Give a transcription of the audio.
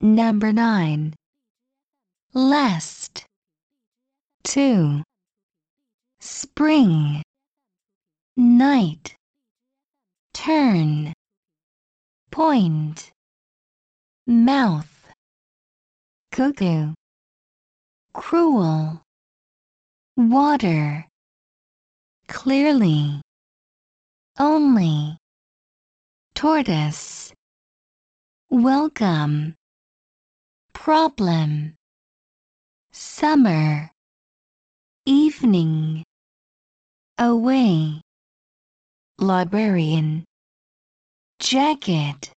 Number 9. Last. 2. Spring. Night. Turn. Point. Mouth. Cuckoo. Cruel. Water. Clearly. Only. Tortoise. Welcome. Problem. Summer. Evening. Away. Librarian. Jacket.